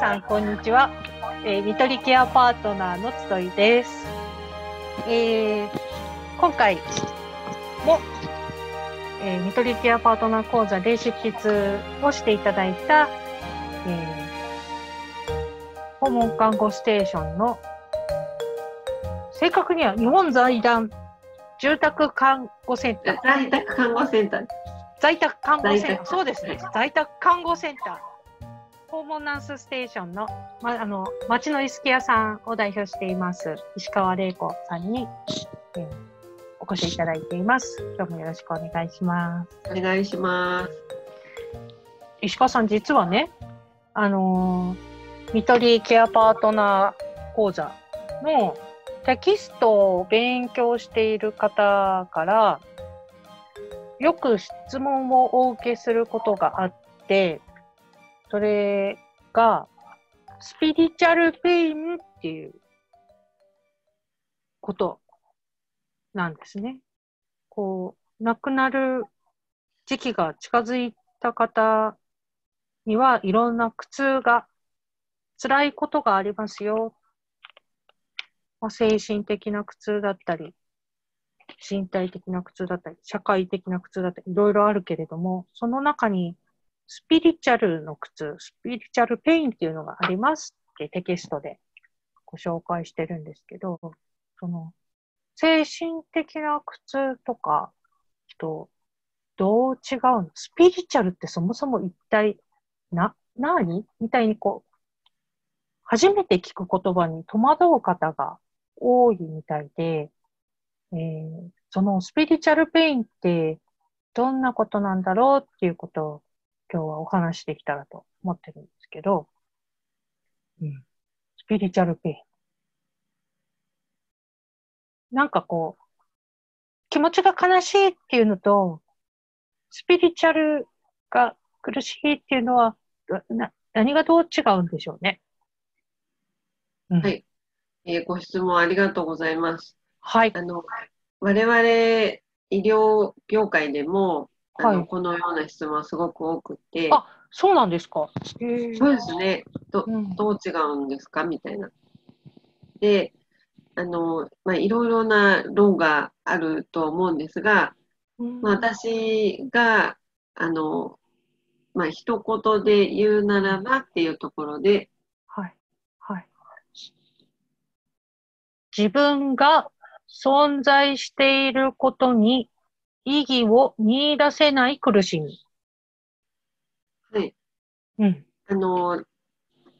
さん、こんにちは。えー、見取りケアパートナーのつといです。えー、今回も、えー、見取りケアパートナー講座で執筆をしていただいた、えー、訪問看護ステーションの、正確には日本財団住宅看護センター。在宅看護センター。在宅看護センター。そうですね。在宅看護センター。訪問ナースステーションの、ま、あの、町のイスケアさんを代表しています、石川玲子さんに、えー、お越しいただいています。今日もよろしくお願いします。お願いします。石川さん、実はね、あのー、見取りケアパートナー講座のテキストを勉強している方から、よく質問をお受けすることがあって、それが、スピリチュアルペインっていうことなんですね。こう、亡くなる時期が近づいた方にはいろんな苦痛が、辛いことがありますよ。まあ、精神的な苦痛だったり、身体的な苦痛だったり、社会的な苦痛だったり、いろいろあるけれども、その中にスピリチュアルの苦痛、スピリチュアルペインっていうのがありますってテキストでご紹介してるんですけど、その、精神的な苦痛とかとどう違うの？スピリチュアルってそもそも一体な、何？みたいにこう、初めて聞く言葉に戸惑う方が多いみたいで、えー、そのスピリチュアルペインってどんなことなんだろうっていうことを今日はお話できたらと思ってるんですけど、うん。スピリチュアルペイン。なんかこう、気持ちが悲しいっていうのと、スピリチュアルが苦しいっていうのは、な何がどう違うんでしょうね。うん、はい、えー、ご質問ありがとうございます。はい。あの、我々医療業界でも、はい、このような質問はすごく多くて。あ、そうなんですか？そうですね。ど、どう違うんですか？みたいな。で、あの、まあ、いろいろな論があると思うんですが、まあ、私が、あの、まあ、一言で言うならばっていうところで、はい。はい。自分が存在していることに意義を見出せない苦しみ。はい。うん。あの、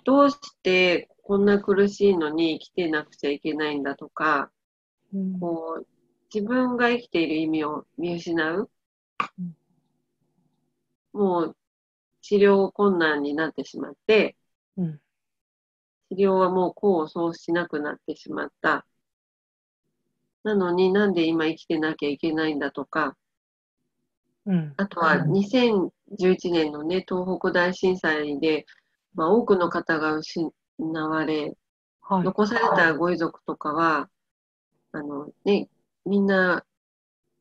どうしてこんな苦しいのに生きてなくちゃいけないんだとか、うん、こう、自分が生きている意味を見失う。うん、もう、治療困難になってしまって、うん、治療はもう功を奏しなくなってしまった。なのになんで今生きてなきゃいけないんだとか、うん、あとは2011年のね、東北大震災で、まあ、多くの方が失われ、はい、残されたご遺族とかは、あのね、みんな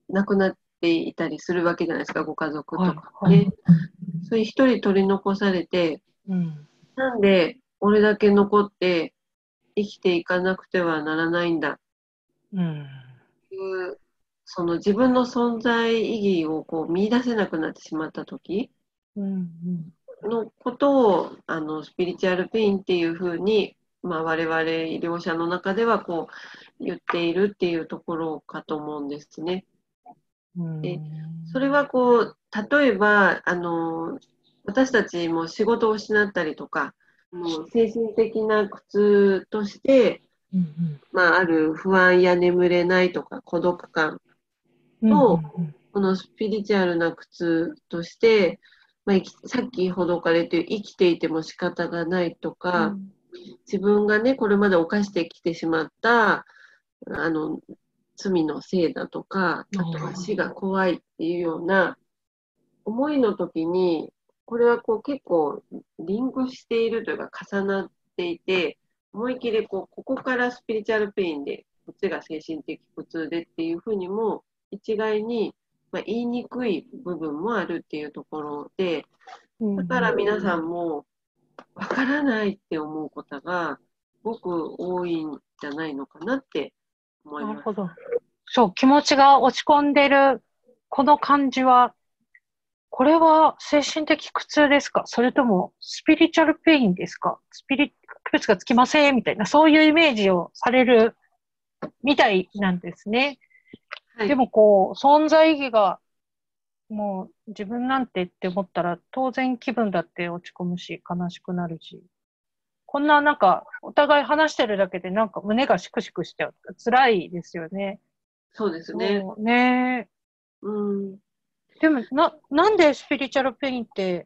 亡くなっていたりするわけじゃないですか、ご家族とかね。はい。はい、それ一人取り残されて、うん、なんで俺だけ残って生きていかなくてはならないんだうん、その自分の存在意義をこう見出せなくなってしまった時のことをあのスピリチュアルペインっていうふうに、まあ、我々医療者の中ではこう言っているっていうところかと思うんですね。でそれはこう例えばあの私たちも仕事を失ったりとかもう精神的な苦痛としてうんうん、まあ、ある不安や眠れないとか孤独感を、このスピリチュアルな苦痛として、まあ、さっきほどかれて生きていても仕方がないとか、うん、自分がねこれまで犯してきてしまったあの罪のせいだとかあとは死が怖いっていうような思いの時にこれはこう結構リンクしているというか重なっていて思い切りこう、ここからスピリチュアルペインで、こっちが精神的苦痛でっていうふうにも、一概に、まあ、言いにくい部分もあるっていうところで、だから皆さんも、わからないって思うことが、すごく多いんじゃないのかなって思います。なるほど。そう、気持ちが落ち込んでる、この感じは、これは精神的苦痛ですか？それともスピリチュアルペインですか？スピリ、区別がつきませんみたいな、そういうイメージをされるみたいなんですね。はい、でもこう、存在意義がもう自分なんてって思ったら当然気分だって落ち込むし悲しくなるし。こんななんかお互い話してるだけでなんか胸がシクシクしちゃう。辛いですよね。そうですね。ねうん。でもな、なんでスピリチュアルペインって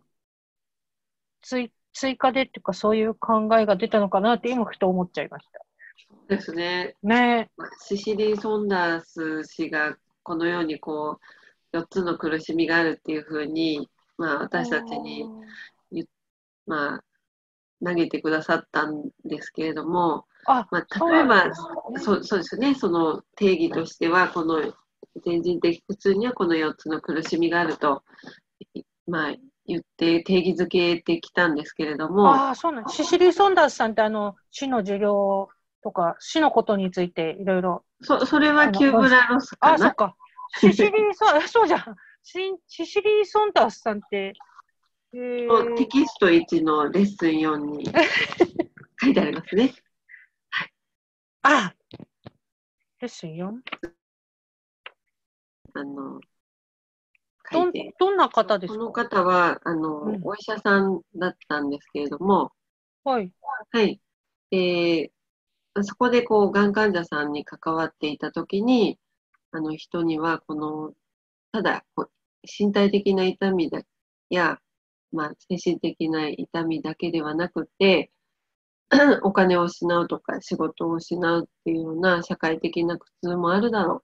追追加でっていうかそういう考えが出たのかなって今ふと思っちゃいました。そうですね。ねシシリー・ソンダース氏がこのようにこう4つの苦しみがあるっていうふうに、まあ、私たちに、まあ、投げてくださったんですけれども、あまあ、例えばそう、そうですね、その定義としては、この全人的苦痛にはこの4つの苦しみがあると、まあ、言って定義づけてきたんですけれども。ああ、そうなんシシリー・ソンダースさんってあの死の授業とか死のことについていろいろ。そそれはキューブラロスかな。あ、そっか。シシリーソン、そうじゃん。シシリー・ソンダースさんって、えー、テキスト1のレッスン4に 書いてありますね。はい。あレッスン 4? あの、どどんな方ですか？この方は、あの、うん、お医者さんだったんですけれども、はい。はい。えー、そこでこう、がん患者さんに関わっていたときに、あの人には、この、ただ、身体的な痛みだや、まあ、精神的な痛みだけではなくて、お金を失うとか仕事を失うっていうような社会的な苦痛もあるだろう。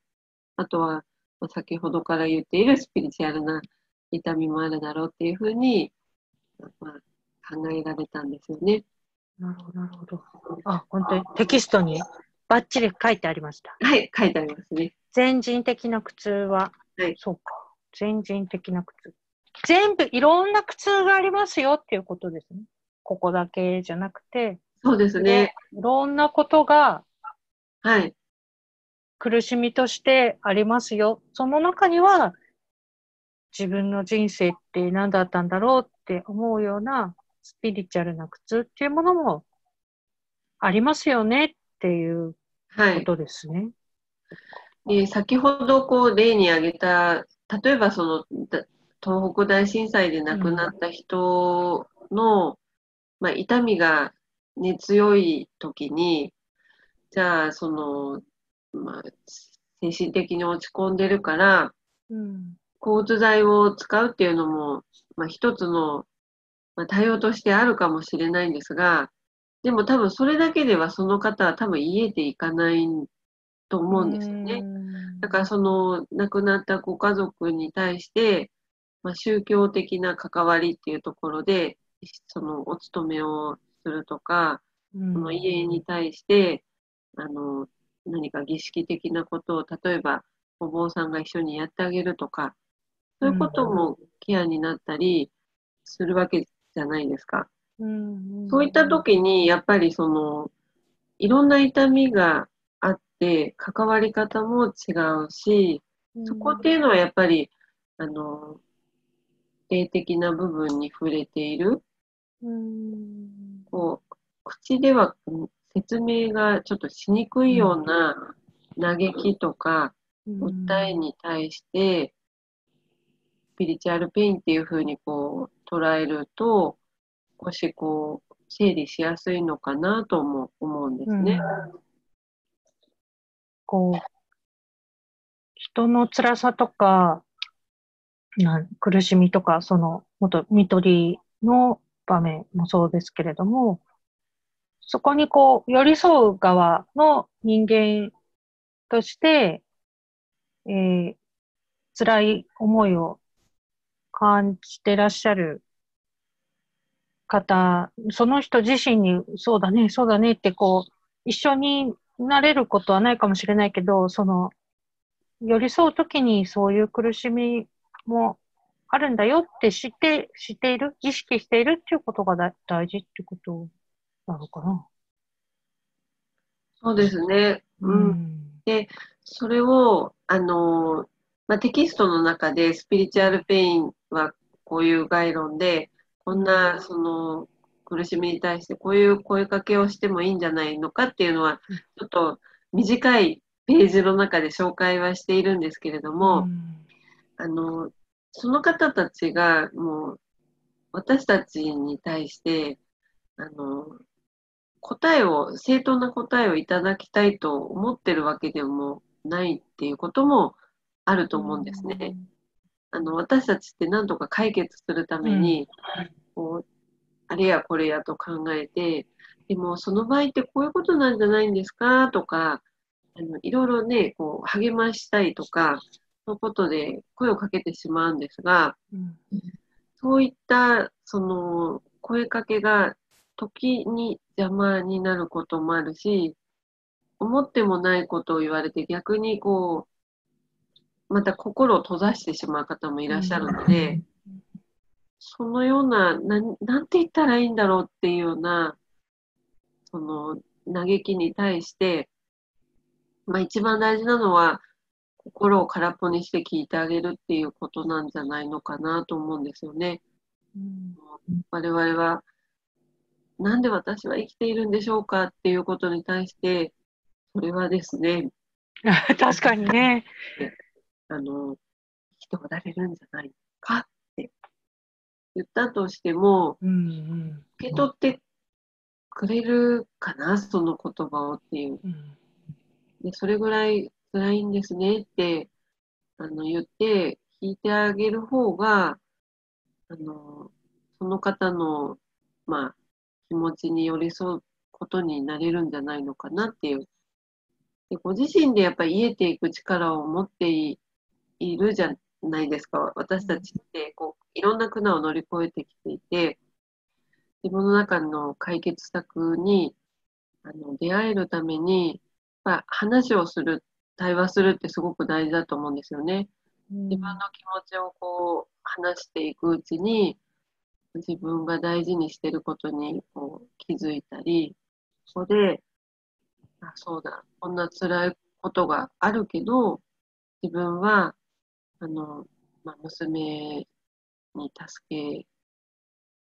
あとは、先ほどから言っているスピリチュアルな痛みもあるだろうっていうふうに、まあ、考えられたんですよね。なるほど、なるほど。あ、本当にテキストにバッチリ書いてありました。はい、書いてありますね。全人的な苦痛は、はい、そうか。全人的な苦痛。全部いろんな苦痛がありますよっていうことですね。ここだけじゃなくて。そうですね。いろんなことが、はい。苦しみとしてありますよ。その中には、自分の人生って何だったんだろうって思うようなスピリチュアルな苦痛っていうものもありますよねっていうことですね。はいで先ほどこう例に挙げた、例えばその東北大震災で亡くなった人の、うん、まあ、痛みが、ね、強い時に、じゃあその、まあ、精神的に落ち込んでるから、うん、抗うつ剤を使うっていうのも、まあ、一つの、まあ、対応としてあるかもしれないんですが、でも多分それだけではその方は多分癒えていかないと思うんですよね。だからその亡くなったご家族に対して、まあ、宗教的な関わりっていうところで、そのお勤めをするとか、その家に対して、あの、何か儀式的なことを、例えばお坊さんが一緒にやってあげるとか、そういうこともケアになったりするわけじゃないですか。そういった時に、やっぱりその、いろんな痛みがで関わり方も違うし、そこっていうのはやっぱり、あの、霊的な部分に触れている。こう、口では説明がちょっとしにくいような嘆きとか、訴えに対して、スピリチュアルペインっていうふうにこう捉えると、少しこう、整理しやすいのかなとも思うんですね。うんこう、人の辛さとか、な苦しみとか、その、もっと見取りの場面もそうですけれども、そこにこう、寄り添う側の人間として、えー、辛い思いを感じてらっしゃる方、その人自身に、そうだね、そうだねってこう、一緒になれることはないかもしれないけど、その、寄り添うときにそういう苦しみもあるんだよって知って、知っている、意識しているっていうことが大事ってこと。なのかな。そうですね。うん。うん、で、それを、あの、まあ、テキストの中でスピリチュアルペインはこういう概論で、こんな、その、苦しみに対してこういう声かけをしてもいいんじゃないのかっていうのは、ちょっと短いページの中で紹介はしているんですけれども、うん、あの、その方たちがもう私たちに対して、あの、答えを、正当な答えをいただきたいと思ってるわけでもないっていうこともあると思うんですね。あの、私たちって何とか解決するために、こう、あれやこれやと考えて、でもその場合ってこういうことなんじゃないんですかとか、あのいろいろね、こう励ましたいとか、そういうことで声をかけてしまうんですが、うん、そういったその声かけが時に邪魔になることもあるし、思ってもないことを言われて逆にこう、また心を閉ざしてしまう方もいらっしゃるので、そのような、ななんて言ったらいいんだろうっていうような、その嘆きに対して、まあ一番大事なのは、心を空っぽにして聞いてあげるっていうことなんじゃないのかなと思うんですよね。うん、我々は、なんで私は生きているんでしょうかっていうことに対して、それはですね、確かにね。あの、生きておられるんじゃないかって言ったとしても、うんうん、受け取ってくれるかな、その言葉をっていう。うん、でそれぐらい辛いんですねってあの言って聞いてあげる方が、あの、その方の、まあ、気持ちに寄り添うことになれるんじゃないのかなっていう。でご自身でやっぱり癒えていく力を持っているじゃないですか。私たちってこういろんな苦難を乗り越えてきていて、自分の中の解決策にあの出会えるために、まあ、話をする対話するってすごく大事だと思うんですよね。自分の気持ちをこう話していくうちに自分が大事にしてることにこう気づいたり、そこで、あ、そうだ、こんな辛いことがあるけど、自分は、あの、まあ、娘に助け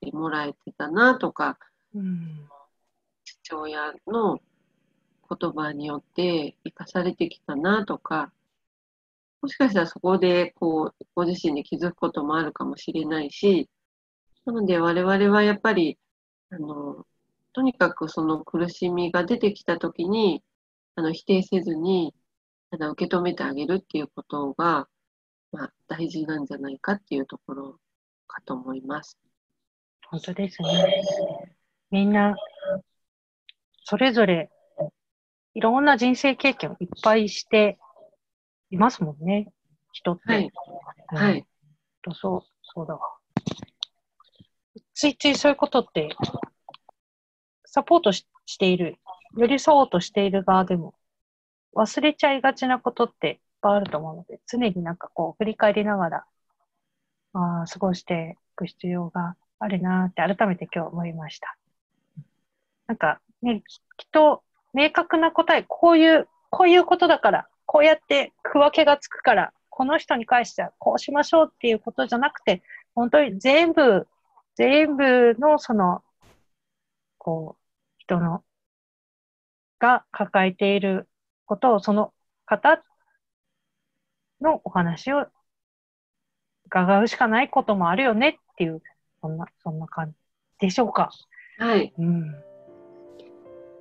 てもらえてたなとか、うん、父親の言葉によって生かされてきたなとか、もしかしたらそこでこうご自身で気づくこともあるかもしれないし、なので我々はやっぱり、あの、とにかくその苦しみが出てきたときに、あの否定せずに、ただ受け止めてあげるっていうことが、まあ、大事なんじゃないかっていうところかと思います。本当ですね。みんな、それぞれいろんな人生経験をいっぱいしていますもんね、人って。はい。はい。とそう、そうだわ。ついついそういうことって、サポートしている、寄り添おうとしている側でも、忘れちゃいがちなことっていっぱいあると思うので、常になんかこう、振り返りながら、ああ、過ごしていく必要があるなって改めて今日思いました。なんかね、きっと明確な答え、こういう、こういうことだから、こうやって区分けがつくから、この人に関してはこうしましょうっていうことじゃなくて、本当に全部、全部のその、こう、人の、が抱えていることを、その方のお話を伺うしかないこともあるよねっていう、そんな、そんな感じでしょうか？はい。うん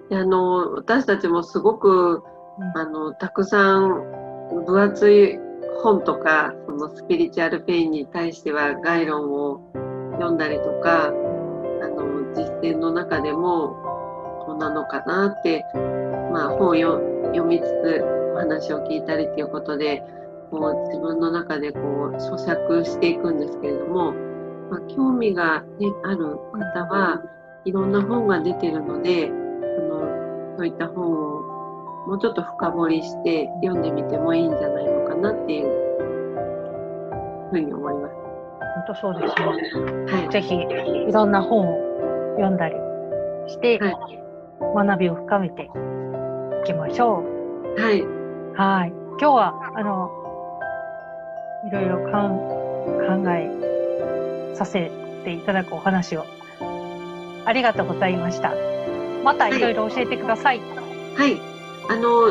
あの私たちもすごく、あのたくさん分厚い本とかそのスピリチュアルペインに対しては概論を読んだりとかあの実践の中でもこうなのかなって、まあ、本を読みつつお話を聞いたりっていうことでこう自分の中でこう咀嚼していくんですけれども、まあ、興味が、ね、ある方はいろんな本が出てるのでそのそういった本をもうちょっと深掘りして読んでみてもいいんじゃないのかなっていうふうに思います。本当そうですね。はい、ぜひ、いろんな本を読んだりして、はい、学びを深めていきましょう。はい。はい。今日は、あの、いろいろかん考えさせていただくお話をありがとうございました。またいろいろ教えてください。はい。はい、あの、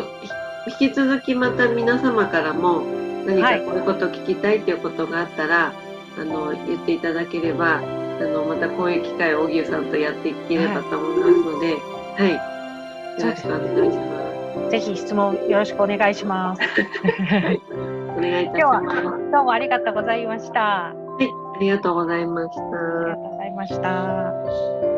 引き続きまた皆様からも何かこういうことを聞きたいということがあったら、はい、あの、言っていただければ、あの、またこういう機会を荻生さんとやっていければと思いますので、はい。はい、よろしくお願いします。ぜひ質問よろしくお願いします。はい、お願いいたします。今日はどうもありがとうございました。はい、ありがとうございました。ありがとうございました。